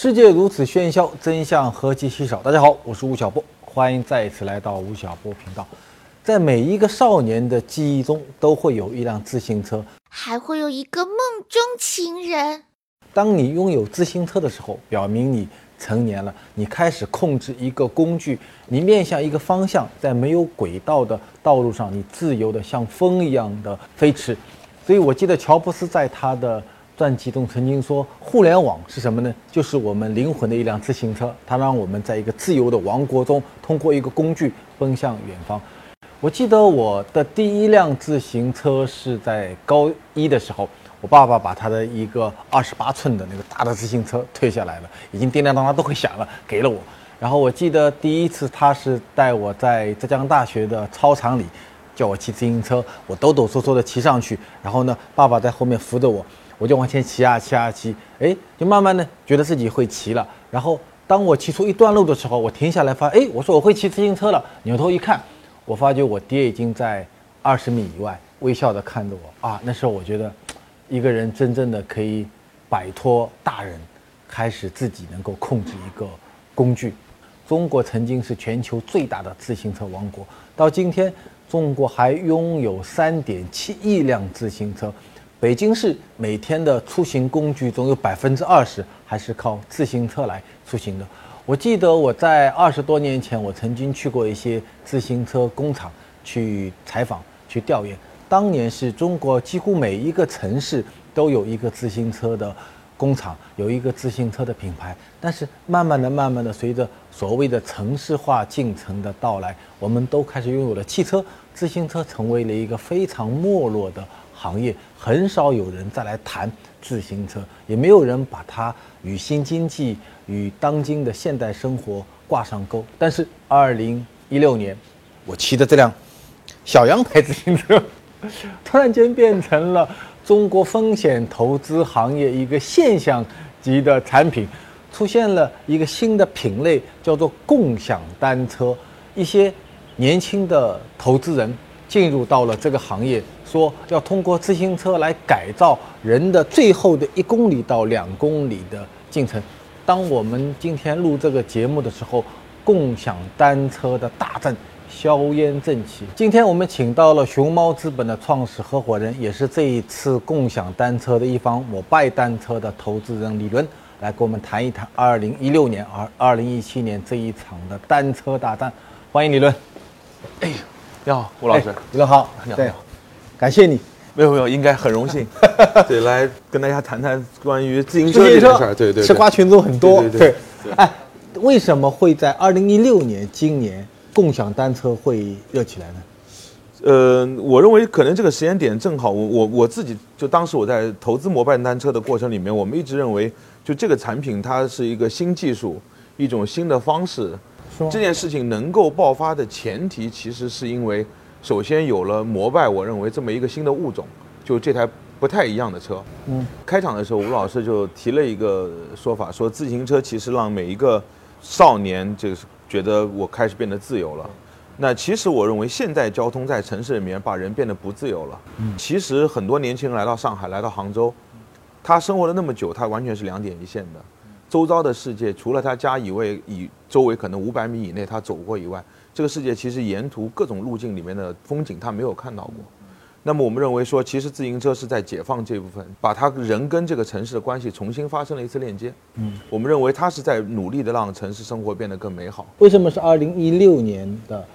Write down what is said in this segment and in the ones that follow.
世界如此喧嚣，真相何其稀少。大家好，我是吴晓波，欢迎再一次来到吴晓波频道。在每一个少年的记忆中，都会有一辆自行车，还会有一个梦中情人。当你拥有自行车的时候，表明你成年了，你开始控制一个工具，你面向一个方向，在没有轨道的道路上，你自由的像风一样的飞驰。所以我记得乔布斯在他的。传记中曾经说，互联网是什么呢？就是我们灵魂的一辆自行车，它让我们在一个自由的王国中，通过一个工具奔向远方。我记得我的第一辆自行车是在高一的时候，我爸爸把他的一个二十八寸的那个大的自行车退下来了，已经叮叮当当都会响了，给了我。然后我记得第一次他是带我在浙江大学的操场里，叫我骑自行车，我抖抖嗦嗦的骑上去，然后呢，爸爸在后面扶着我。我就往前骑啊骑啊骑，哎，就慢慢的觉得自己会骑了。然后当我骑出一段路的时候，我停下来发，哎，我说我会骑自行车了。扭头一看，我发觉我爹已经在二十米以外，微笑的看着我。啊，那时候我觉得，一个人真正的可以摆脱大人，开始自己能够控制一个工具。中国曾经是全球最大的自行车王国，到今天，中国还拥有三点七亿辆自行车。北京市每天的出行工具中有百分之二十还是靠自行车来出行的。我记得我在二十多年前，我曾经去过一些自行车工厂去采访、去调研。当年是中国几乎每一个城市都有一个自行车的工厂，有一个自行车的品牌。但是慢慢的、慢慢的，随着所谓的城市化进程的到来，我们都开始拥有了汽车，自行车成为了一个非常没落的。行业很少有人再来谈自行车，也没有人把它与新经济、与当今的现代生活挂上钩。但是，二零一六年，我骑的这辆小羊牌自行车，突然间变成了中国风险投资行业一个现象级的产品，出现了一个新的品类，叫做共享单车。一些年轻的投资人进入到了这个行业。说要通过自行车来改造人的最后的一公里到两公里的进程。当我们今天录这个节目的时候，共享单车的大战硝烟正起。今天我们请到了熊猫资本的创始合伙人，也是这一次共享单车的一方摩拜单车的投资人李伦，来跟我们谈一谈2016年、而2017年这一场的单车大战。欢迎李伦。哎，你好，吴老师。李伦好。你好。感谢你，没有没有，应该很荣幸，对，来跟大家谈谈关于自行车这件事儿，对对，吃瓜群众很多，对，哎，为什么会在二零一六年今年共享单车会热起来呢？呃，我认为可能这个时间点正好，我我我自己就当时我在投资摩拜单车的过程里面，我们一直认为，就这个产品它是一个新技术，一种新的方式，这件事情能够爆发的前提，其实是因为。首先有了摩拜，我认为这么一个新的物种，就这台不太一样的车。嗯，开场的时候吴老师就提了一个说法，说自行车其实让每一个少年就是觉得我开始变得自由了。那其实我认为现在交通在城市里面把人变得不自由了。嗯，其实很多年轻人来到上海，来到杭州，他生活了那么久，他完全是两点一线的。周遭的世界除了他家以外，以周围可能五百米以内他走过以外。这个世界其实沿途各种路径里面的风景，他没有看到过。那么我们认为说，其实自行车是在解放这部分，把他人跟这个城市的关系重新发生了一次链接。嗯，我们认为他是在努力的让城市生活变得更美好。为什么是二零一六年的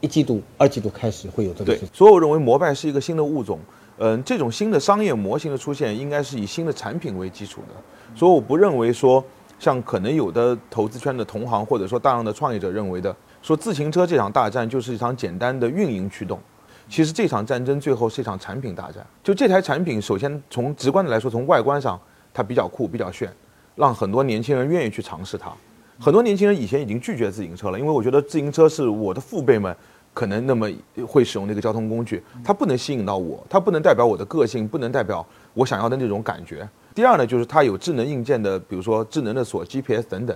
一季度、二季度开始会有这个？对，所以我认为摩拜是一个新的物种。嗯，这种新的商业模型的出现，应该是以新的产品为基础的。所以我不认为说，像可能有的投资圈的同行，或者说大量的创业者认为的。说自行车这场大战就是一场简单的运营驱动，其实这场战争最后是一场产品大战。就这台产品，首先从直观的来说，从外观上它比较酷、比较炫，让很多年轻人愿意去尝试它。很多年轻人以前已经拒绝自行车了，因为我觉得自行车是我的父辈们可能那么会使用的一个交通工具，它不能吸引到我，它不能代表我的个性，不能代表我想要的那种感觉。第二呢，就是它有智能硬件的，比如说智能的锁、GPS 等等，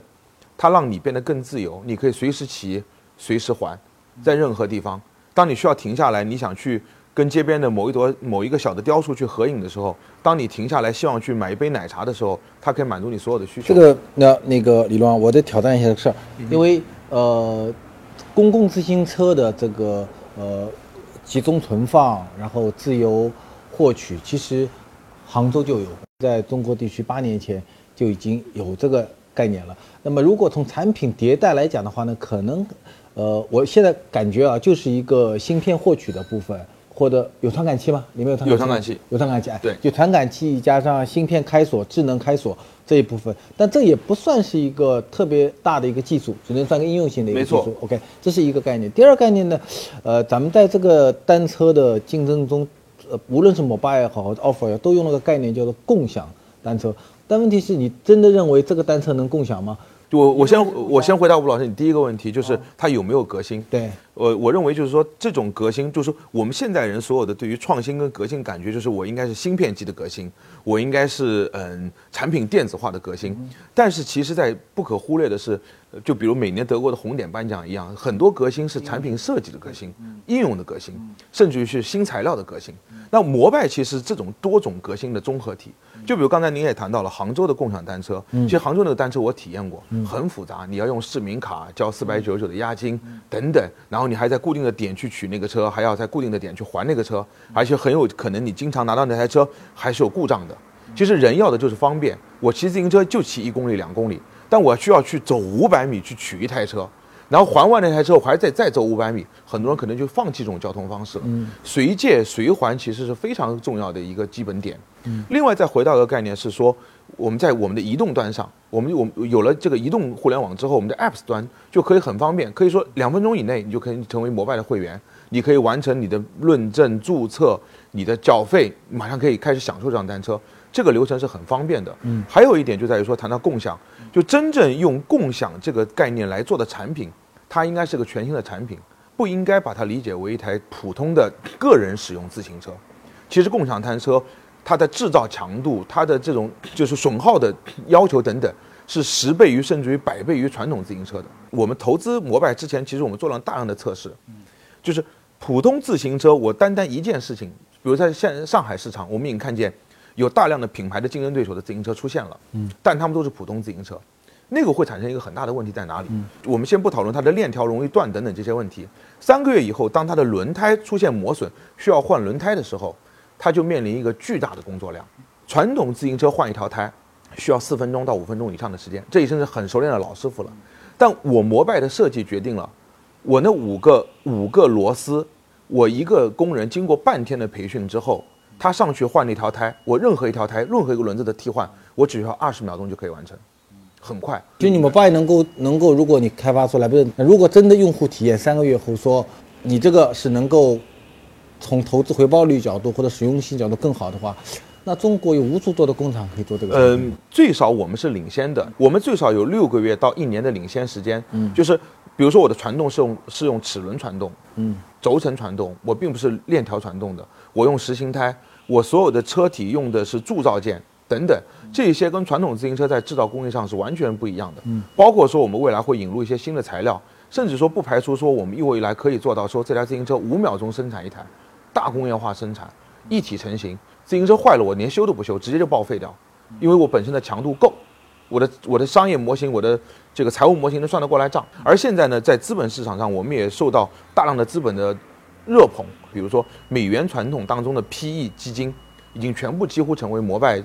它让你变得更自由，你可以随时骑。随时还，在任何地方，当你需要停下来，你想去跟街边的某一朵某一个小的雕塑去合影的时候，当你停下来希望去买一杯奶茶的时候，它可以满足你所有的需求。这个那那个李龙啊，我再挑战一下这个事儿，因为呃，公共自行车的这个呃集中存放，然后自由获取，其实杭州就有，在中国地区八年前就已经有这个概念了。那么如果从产品迭代来讲的话呢，可能呃，我现在感觉啊，就是一个芯片获取的部分。或者有传感器吗？里面有传有传感器，有传感器。哎，对，就传感器加上芯片开锁、智能开锁这一部分，但这也不算是一个特别大的一个技术，只能算个应用性的一个技术。OK，这是一个概念。第二概念呢，呃，咱们在这个单车的竞争中，呃，无论是摩拜也好，offer 也都用了个概念叫做共享单车。但问题是你真的认为这个单车能共享吗？我我先我先回答吴老师，你第一个问题就是它有没有革新？对，我我认为就是说这种革新，就是我们现代人所有的对于创新跟革新感觉，就是我应该是芯片级的革新，我应该是嗯产品电子化的革新。但是其实，在不可忽略的是，就比如每年德国的红点颁奖一样，很多革新是产品设计的革新、应用的革新，甚至于是新材料的革新。那摩拜其实这种多种革新的综合体。就比如刚才您也谈到了杭州的共享单车，其实杭州那个单车我体验过，很复杂，你要用市民卡交四百九十九的押金等等，然后你还在固定的点去取那个车，还要在固定的点去还那个车，而且很有可能你经常拿到那台车还是有故障的。其实人要的就是方便，我骑自行车就骑一公里两公里，但我需要去走五百米去取一台车。然后还完那台车，我还得再走五百米，很多人可能就放弃这种交通方式了。嗯随借随还其实是非常重要的一个基本点。嗯另外再回到一个概念是说，我们在我们的移动端上，我们我们有了这个移动互联网之后，我们的 Apps 端就可以很方便，可以说两分钟以内你就可以成为摩拜的会员，你可以完成你的论证、注册、你的缴费，马上可以开始享受这辆单车。这个流程是很方便的。嗯，还有一点就在于说，谈到共享，就真正用共享这个概念来做的产品。它应该是个全新的产品，不应该把它理解为一台普通的个人使用自行车。其实共享单车，它的制造强度、它的这种就是损耗的要求等等，是十倍于甚至于百倍于传统自行车的。我们投资摩拜之前，其实我们做了大量的测试，就是普通自行车，我单单一件事情，比如在现上海市场，我们已经看见有大量的品牌的竞争对手的自行车出现了，嗯，但他们都是普通自行车。那个会产生一个很大的问题在哪里？我们先不讨论它的链条容易断等等这些问题。三个月以后，当它的轮胎出现磨损，需要换轮胎的时候，它就面临一个巨大的工作量。传统自行车换一条胎需要四分钟到五分钟以上的时间，这已经是很熟练的老师傅了。但我摩拜的设计决定了，我那五个五个螺丝，我一个工人经过半天的培训之后，他上去换了一条胎，我任何一条胎、任何一个轮子的替换，我只需要二十秒钟就可以完成。很快，就你们拜能够能够，如果你开发出来，不是，如果真的用户体验三个月后说，你这个是能够从投资回报率角度或者实用性角度更好的话，那中国有无数多的工厂可以做这个。嗯，最少我们是领先的，我们最少有六个月到一年的领先时间。嗯，就是比如说我的传动是用是用齿轮传动，嗯，轴承传动，我并不是链条传动的，我用实心胎，我所有的车体用的是铸造件。等等，这些跟传统自行车在制造工艺上是完全不一样的。嗯，包括说我们未来会引入一些新的材料，甚至说不排除说我们一未来可以做到说这台自行车五秒钟生产一台，大工业化生产，一体成型。自行车坏了，我连修都不修，直接就报废掉，因为我本身的强度够，我的我的商业模型，我的这个财务模型能算得过来账。而现在呢，在资本市场上，我们也受到大量的资本的热捧，比如说美元传统当中的 PE 基金，已经全部几乎成为摩拜。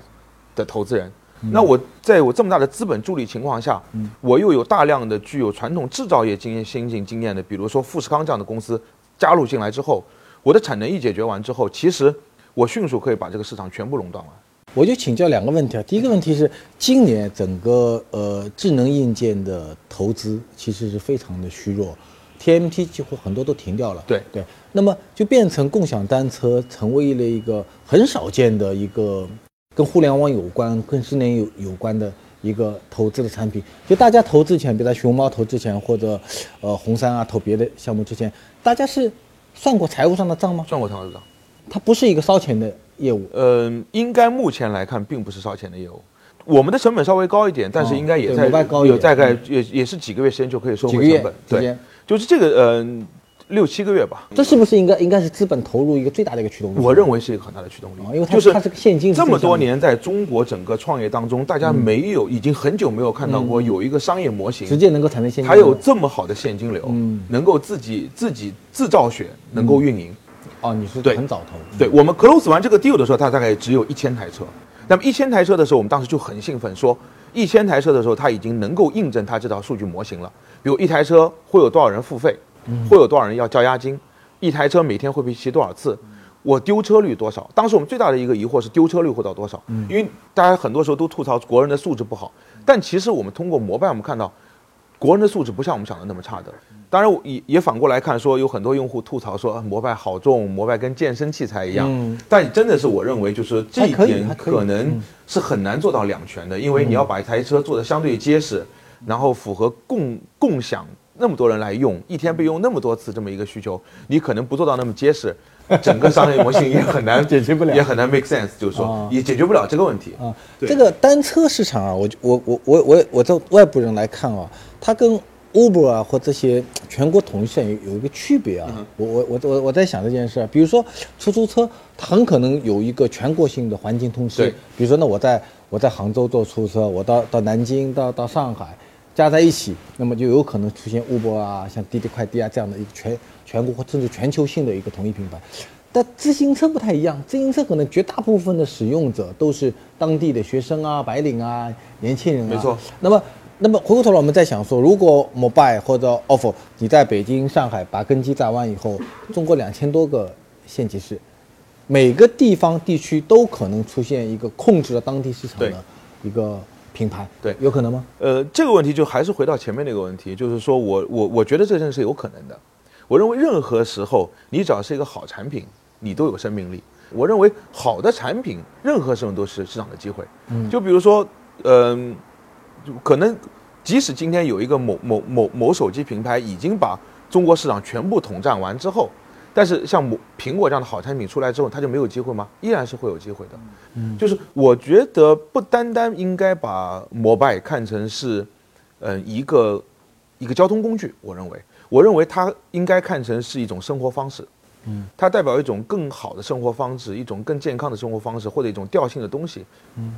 的投资人，那我在我这么大的资本助力情况下，我又有大量的具有传统制造业经验、先进经验的，比如说富士康这样的公司加入进来之后，我的产能一解决完之后，其实我迅速可以把这个市场全部垄断完。我就请教两个问题啊，第一个问题是，今年整个呃智能硬件的投资其实是非常的虚弱，TMT 几乎很多都停掉了。对对，那么就变成共享单车成为了一个很少见的一个。跟互联网有关、跟智能有有关的一个投资的产品，就大家投资前，比如在熊猫投资前，或者呃红杉啊投别的项目之前，大家是算过财务上的账吗？算过财务账，它不是一个烧钱的业务。嗯，应该目前来看并不是烧钱的业务。我们的成本稍微高一点，但是应该也在有大概也也是几个月时间就可以收回成本。对，就是这个嗯，六七个月吧。这是不是应该应该是资本投入一个最大的一个驱动力？我认为是一个很大的驱动力。哦，因为它就是它是个现金这么多年在中国整个创业当中，大家没有已经很久没有看到过有一个商业模型直接能够产生现金，还有这么好的现金流，嗯。能够自己自己自造血，能够运营。哦，你是对。很早投，对我们 close 完这个 deal 的时候，它大概只有一千台车。那么一千台车的时候，我们当时就很兴奋，说一千台车的时候，它已经能够印证它这套数据模型了。比如一台车会有多少人付费，会有多少人要交押金，一台车每天会被骑多少次，我丢车率多少？当时我们最大的一个疑惑是丢车率会到多少？因为大家很多时候都吐槽国人的素质不好，但其实我们通过摩拜，我们看到国人的素质不像我们想的那么差的。当然，也也反过来看，说有很多用户吐槽说啊摩拜好重，摩拜跟健身器材一样。嗯。但真的是我认为，就是这一点可能是很难做到两全的，因为你要把一台车做的相对结实，然后符合共共享那么多人来用，一天被用那么多次这么一个需求，你可能不做到那么结实，整个商业模型也很难解决不了。也很难 make sense，就是说啊。也解决不了这个问题。啊，这个单车市场啊，我我我我我我在外部人来看啊，它跟 Uber 啊或这些全国统一线有有一个区别啊。我我我我我在想这件事儿，比如说出租车，它很可能有一个全国性的环境通吃。比如说，呢我在我在杭州坐出租车，我到到南京到到上海。加在一起，那么就有可能出现 Uber 啊、像滴滴快滴啊这样的一个全全国或甚至全球性的一个统一品牌。但自行车不太一样，自行车可能绝大部分的使用者都是当地的学生啊、白领啊、年轻人啊。没错。那么，那么回过头来，我们再想说，如果 Mobile 或者 Offer 你在北京、上海把根基扎完以后，中国两千多个县级市，每个地方地区都可能出现一个控制了当地市场的一个品牌。对有可能吗？呃，这个问题就还是回到前面那个问题，就是说我我我觉得这件事有可能的。我认为任何时候你只要是一个好产品，你都有生命力。我认为好的产品，任何时候都是市场的机会。嗯，就比如说，嗯、就可能即使今天有一个某某某某手机品牌已经把中国市场全部统战完之后，但是像某苹果这样的好产品出来之后，它就没有机会吗？依然是会有机会的。嗯，就是我觉得不单单应该把摩拜看成是，嗯、一个一个交通工具，我认为，我认为它应该看成是一种生活方式。嗯，它代表一种更好的生活方式，一种更健康的生活方式，或者一种调性的东西。嗯，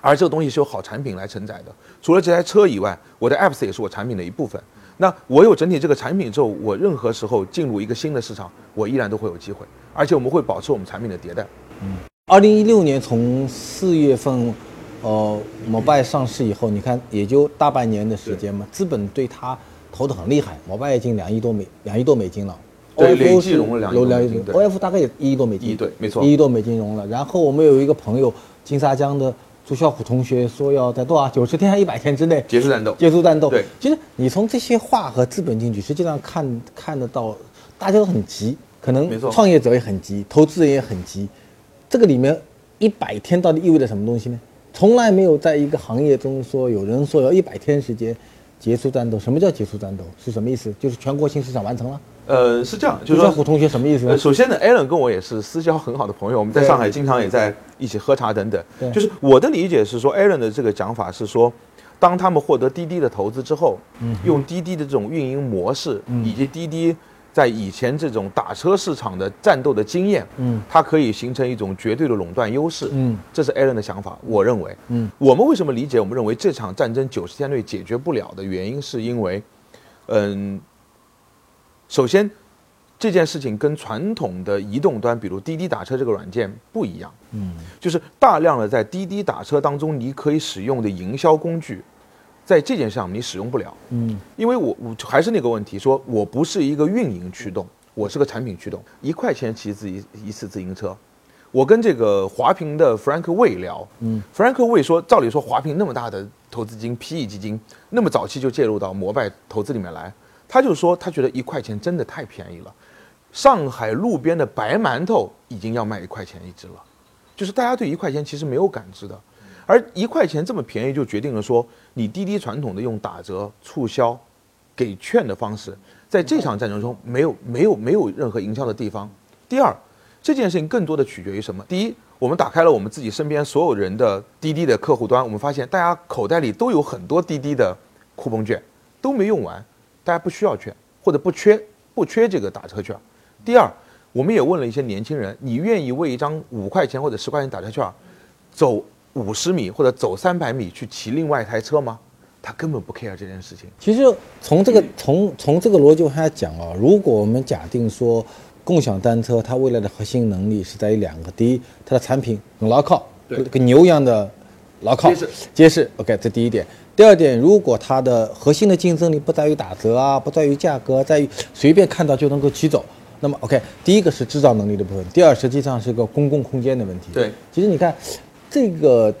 而这个东西是由好产品来承载的。除了这台车以外，我的 apps 也是我产品的一部分。那我有整体这个产品之后，我任何时候进入一个新的市场，我依然都会有机会，而且我们会保持我们产品的迭代。嗯二零一六年从四月份，呃，摩拜上市以后，你看也就大半年的时间嘛，资本对它投的很厉害，摩拜已经两亿多美两亿多美金了。对累计是融了两亿多美金对 OF 大概也一亿多美金，一亿对没错一亿多美金融了。然后我们有一个朋友，金沙江的朱啸虎同学说要在多少九十天还一百天之内结束战斗结束战斗。对其实你从这些话和资本进去，实际上看看得到，大家都很急，可能没错创业者也很急，投资人也很急。这个里面一百天到底意味着什么东西呢？从来没有在一个行业中说有人说要一百天时间结束战斗。什么叫结束战斗？是什么意思？就是全国性市场完成了。呃，是这样，就是说朱啸虎同学什么意思呢呃，？首先呢，Alan 跟我也是私交很好的朋友，我们在上海经常也在一起喝茶等等对。就是我的理解是说，Alan 的这个讲法是说，当他们获得滴滴的投资之后，嗯用滴滴的这种运营模式，以及滴滴在以前这种打车市场的战斗的经验，嗯，它可以形成一种绝对的垄断优势。嗯，这是 Alan 的想法，我认为。嗯，我们为什么理解？我们认为这场战争九十天内解决不了的原因，是因为，嗯，首先，这件事情跟传统的移动端，比如滴滴打车这个软件不一样。嗯，就是大量的在滴滴打车当中，你可以使用的营销工具，在这件事上你使用不了。嗯，因为我我还是那个问题，说我不是一个运营驱动，我是个产品驱动。一块钱骑自一一次自行车，我跟这个华平的 Frank 魏聊，嗯，Frank 魏说，照理说华平那么大的投资金 PE 基金，那么早期就介入到摩拜投资里面来，他就说他觉得一块钱真的太便宜了，上海路边的白馒头已经要卖一块钱一只了，就是大家对一块钱其实没有感知的，而一块钱这么便宜，就决定了说你滴滴传统的用打折、促销、给券的方式，在这场战争中没有没有没有任何营销的地方。第二，这件事情更多的取决于什么？第一，我们打开了我们自己身边所有人的滴滴的客户端，我们发现大家口袋里都有很多滴滴的酷碰券，都没用完，大家不需要券或者不缺，不不缺这个打车券。第二，我们也问了一些年轻人，你愿意为一张五块钱或者十块钱打车券，走五十米或者走三百米去骑另外一台车吗？他根本不 care 这件事情。其实从这个从从这个逻辑往下讲啊，如果我们假定说共享单车它未来的核心能力是在于两个，第一，它的产品很牢靠，对跟牛一样的牢靠结实。OK，这第一点。第二点，如果它的核心的竞争力不在于打折啊，不在于价格，在于随便看到就能够骑走。那么 OK，第一个是制造能力的部分，第二实际上是一个公共空间的问题。对，其实你看这个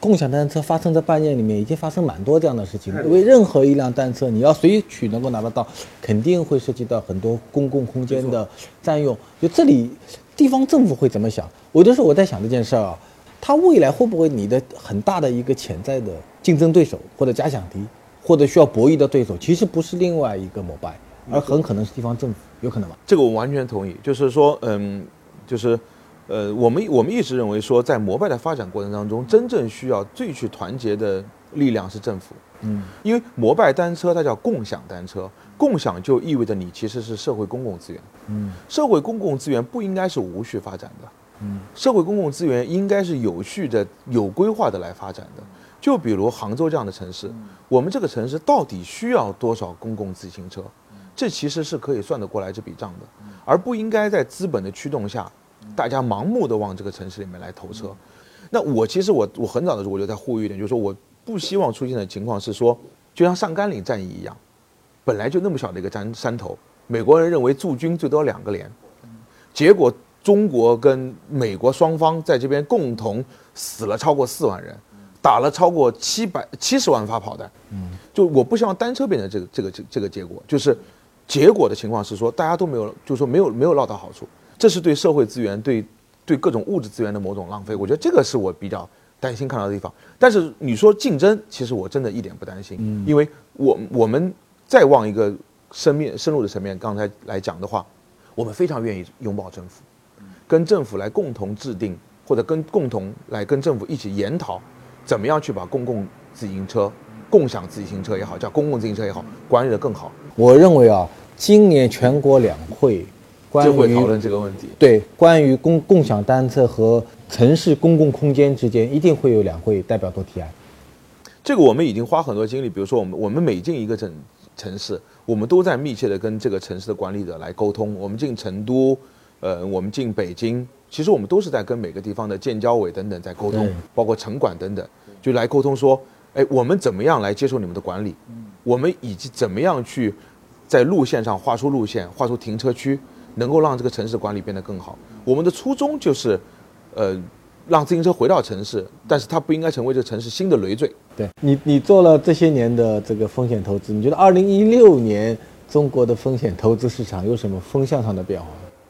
共享单车发生在半年里面，已经发生蛮多这样的事情。因为任何一辆单车，你要随取能够拿得到，肯定会涉及到很多公共空间的占用。就这里，地方政府会怎么想？有的时候我在想这件事儿啊，它未来会不会你的很大的一个潜在的竞争对手，或者假想敌，或者需要博弈的对手，其实不是另外一个摩拜，而很可能是地方政府，有可能吧？这个我完全同意，就是说，嗯，就是，呃，我们我们一直认为说，在摩拜的发展过程当中，真正需要最去团结的力量是政府，嗯，因为摩拜单车它叫共享单车，共享就意味着你其实是社会公共资源，嗯，社会公共资源不应该是无序发展的，嗯，社会公共资源应该是有序的、有规划的来发展的。就比如杭州这样的城市，我们这个城市到底需要多少公共自行车？这其实是可以算得过来这笔账的，而不应该在资本的驱动下，大家盲目的往这个城市里面来投车。那我其实我我很早的时候我就在呼吁一点，就是说我不希望出现的情况是说，就像上甘岭战役一样，本来就那么小的一个山山头，美国人认为驻军最多两个连，结果中国跟美国双方在这边共同死了超过四万人，打了超过七百七十万发炮弹。嗯，就我不希望单车变成这个这个这这个结果，就是结果的情况是说大家都没有，就是说没有没有捞到好处，这是对社会资源对对各种物质资源的某种浪费。我觉得这个是我比较担心看到的地方。但是你说竞争，其实我真的一点不担心，嗯因为我我们再往一个深面深入的层面，刚才来讲的话，我们非常愿意拥抱政府，跟政府来共同制定，或者跟共同来跟政府一起研讨，怎么样去把公共自行车、共享自行车也好，叫公共自行车也好，管理得更好，我认为啊，今年全国两会关于就会讨论这个问题。对关于共共享单车和城市公共空间之间，一定会有两会代表做提案。这个我们已经花很多精力，比如说我们我们每进一个城城市，我们都在密切的跟这个城市的管理者来沟通。我们进成都，呃，我们进北京，其实我们都是在跟每个地方的建交委等等在沟通，包括城管等等，就来沟通说，哎，我们怎么样来接受你们的管理？我们以及怎么样去在路线上画出路线，画出停车区，能够让这个城市管理变得更好。我们的初衷就是，呃，让自行车回到城市，但是它不应该成为这个城市新的累赘。对你，你做了这些年的这个风险投资，你觉得二零一六年中国的风险投资市场有什么风向上的变化？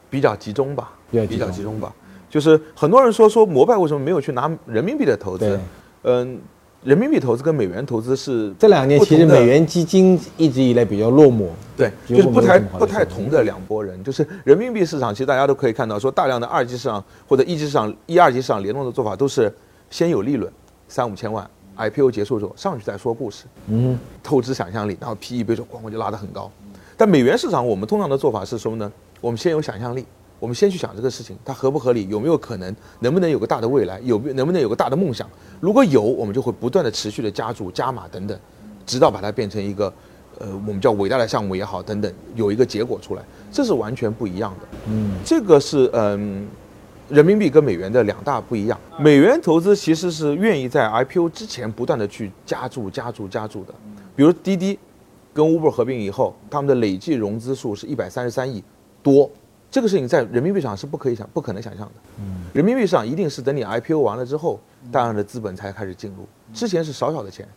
比较集中吧，比较集中比较集中吧。就是很多人说说摩拜为什么没有去拿人民币的投资对？嗯，人民币投资跟美元投资是这两年其实美元基金一直以来比较落寞，对，就是不太不太同的两拨人。就是人民币市场，其实大家都可以看到，说大量的二级市场或者一级市场、一二级市场联动的做法，都是先有利润，三五千万，IPO 结束之后上去再说故事，嗯，透支想象力，然后 PE 比如说咣咣就拉得很高。但美元市场我们通常的做法是什么呢？我们先有想象力，我们先去想这个事情它合不合理，有没有可能，能不能有个大的未来，有没有能不能有个大的梦想？如果有，我们就会不断的持续的加注、加码等等，直到把它变成一个，呃，我们叫伟大的项目也好，等等，有一个结果出来，这是完全不一样的。嗯，这个是嗯，人民币跟美元的两大不一样。美元投资其实是愿意在 IPO 之前不断的去加注、加注、加注的。比如滴滴跟 Uber 合并以后，他们的累计融资数是一百三十三亿多，这个事情在人民币上是不可以想、不可能想象的。人民币市场一定是等你 IPO 完了之后，大量的资本才开始进入，之前是少少的钱。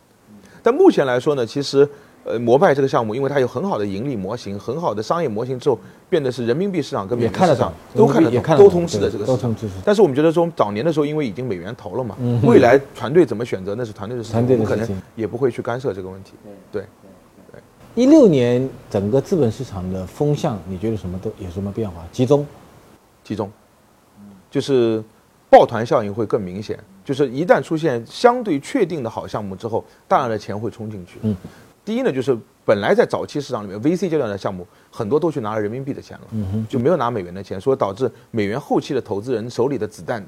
但目前来说呢，其实呃，摩拜这个项目，因为它有很好的盈利模型、很好的商业模型之后，变得是人民币市场跟美也看得元市场，都看得懂、都通吃的这个市场。但是我们觉得说，早年的时候，因为已经美元投了嘛，未来团队怎么选择那是团队的事情，我们可能也不会去干涉这个问题。对，一六年整个资本市场的风向，你觉得什么都有什么变化？集中，集中，就是抱团效应会更明显。就是一旦出现相对确定的好项目之后，大量的钱会冲进去。嗯，第一呢，就是本来在早期市场里面 VC 阶段的项目，很多都去拿了人民币的钱了，就没有拿美元的钱，所以导致美元后期的投资人手里的子弹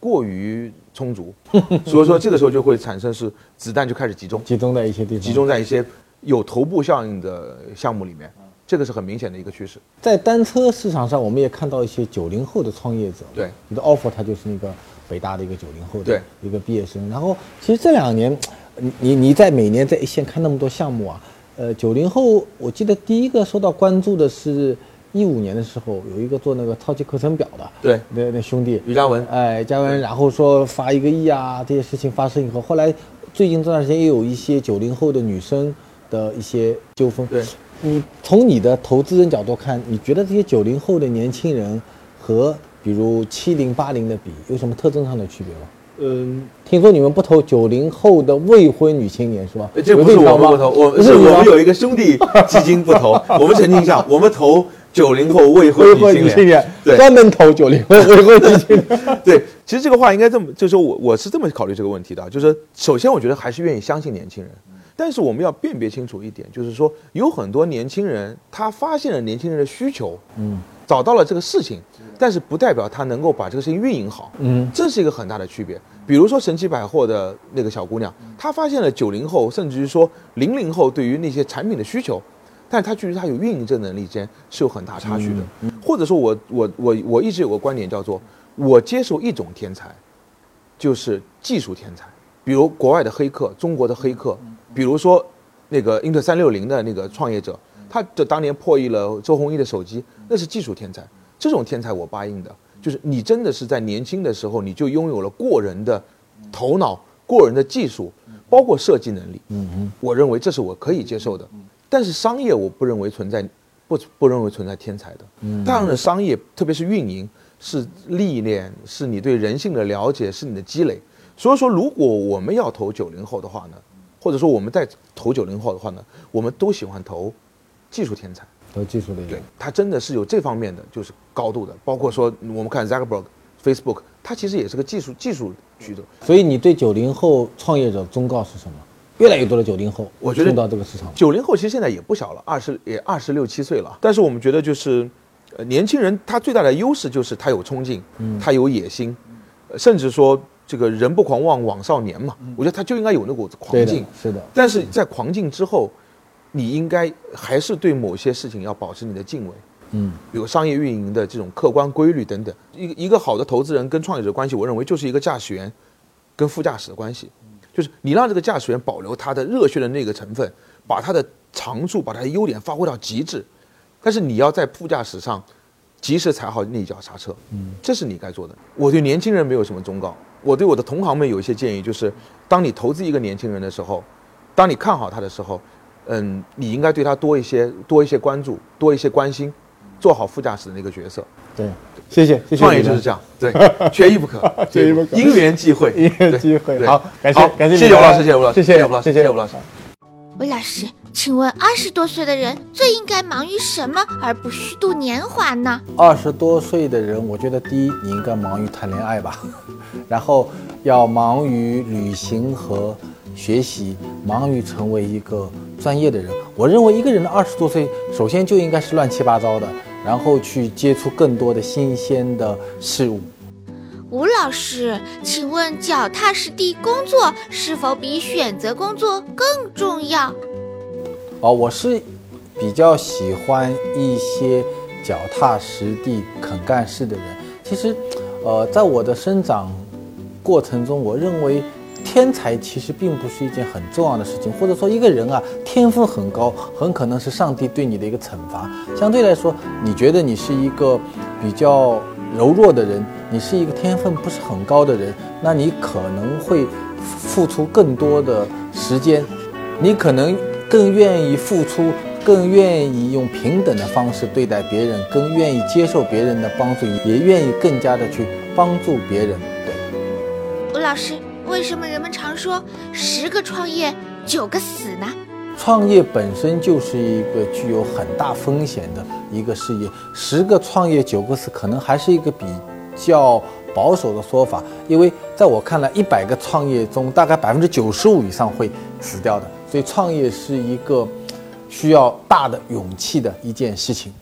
过于充足，所以说这个时候就会产生是子弹就开始集中，集中在一些地方，集中在一些有头部效应的项目里面，这个是很明显的一个趋势。在单车市场上，我们也看到一些九零后的创业者。对，你的 offer 他就是那个北大的一个九零后的一个毕业生。然后，其实这两年，你你你在每年在一线看那么多项目啊，呃，九零后，我记得第一个受到关注的是一五年的时候，有一个做那个超级课程表的，对那那兄弟于嘉文哎，嘉文，然后说发一个亿啊，这些事情发生以后，后来最近这段时间也有一些九零后的女生的一些纠纷。对，你从你的投资人角度看，你觉得这些九零后的年轻人和比如七零八零的比，有什么特征上的区别吗？嗯，听说你们不投九零后的未婚女青年是吧？这不是我们不投，我是不是我们有一个兄弟基金不投。我们澄清一下，我们投九零后未婚女青年专门投九零后未婚女青年。对，其实这个话应该这么，就是说我我是这么考虑这个问题的啊，就是首先我觉得还是愿意相信年轻人，但是我们要辨别清楚一点，就是说有很多年轻人他发现了年轻人的需求，嗯。找到了这个事情，但是不代表他能够把这个事情运营好，嗯。这是一个很大的区别。比如说神奇百货的那个小姑娘，她发现了九零后甚至于说零零后对于那些产品的需求，但是她距离她有运营这能力之间是有很大差距的。或者说我我我我一直有个观点叫做，我接受一种天才，就是技术天才，比如国外的黑客，中国的黑客，比如说那个英特三六零的那个创业者，他就当年破译了周鸿祎的手机，那是技术天才。这种天才我答应的，就是你真的是在年轻的时候你就拥有了过人的头脑、过人的技术，包括设计能力。嗯嗯我认为这是我可以接受的。但是商业我不认为存在，不不认为存在天才的。嗯当然了，商业特别是运营是历练，是你对人性的了解，是你的积累。所以说，如果我们要投九零后的话呢，或者说我们在投九零后的话呢，我们都喜欢投技术天才。投技术的一个对，他真的是有这方面的就是高度的，包括说我们看 Zuckerberg、Facebook，他其实也是个技术技术驱动。所以你对九零后创业者忠告是什么？越来越多的九零后，我觉得进到这个市场，九零后其实现在也不小了，二十也二十六七岁了。但是我们觉得就是，呃，年轻人他最大的优势就是他有冲劲，他有野心，呃甚至说这个人不狂妄枉少年嘛。我觉得他就应该有那股子狂劲。，是的，但是在狂劲之后，你应该还是对某些事情要保持你的敬畏。嗯比如商业运营的这种客观规律等等。一一个好的投资人跟创业者关系，我认为就是一个驾驶员跟副驾驶的关系，就是你让这个驾驶员保留他的热血的那个成分，把他的长处、把他的优点发挥到极致，但是你要在副驾驶上及时踩好那一脚刹车，嗯，这是你该做的。我对年轻人没有什么忠告，我对我的同行们有一些建议，就是当你投资一个年轻人的时候，当你看好他的时候，嗯，你应该对他多一些多一些关注，多一些关心，做好副驾驶的那个角色。对，谢谢谢谢。创业就是这样，对，缺一不可，缺一不可。因缘际会，因缘际会。好，感谢好感谢谢谢吴老师，谢谢吴老师，谢谢吴老师，谢谢吴老师。魏老师，请问二十多岁的人最应该忙于什么，而不虚度年华呢？二十多岁的人，我觉得第一，你应该忙于谈恋爱吧，然后要忙于旅行和学习，忙于成为一个专业的人。我认为一个人的二十多岁，首先就应该是乱七八糟的，然后去接触更多的新鲜的事物。吴老师，请问脚踏实地工作是否比选择工作更重要？哦，我是比较喜欢一些脚踏实地、肯干事的人。其实，呃，在我的生长过程中，我认为天才其实并不是一件很重要的事情，或者说一个人啊天分很高，很可能是上帝对你的一个惩罚。相对来说，你觉得你是一个比较柔弱的人，你是一个天分不是很高的人，那你可能会付出更多的时间，你可能更愿意付出，更愿意用平等的方式对待别人，更愿意接受别人的帮助，也愿意更加的去帮助别人。对，吴老师，为什么人们常说十个创业九个死呢？创业本身就是一个具有很大风险的一个事业，十个创业九个死，可能还是一个比较保守的说法，因为在我看来，一百个创业中，大概百分之九十五以上会死掉的，所以创业是一个需要大的勇气的一件事情。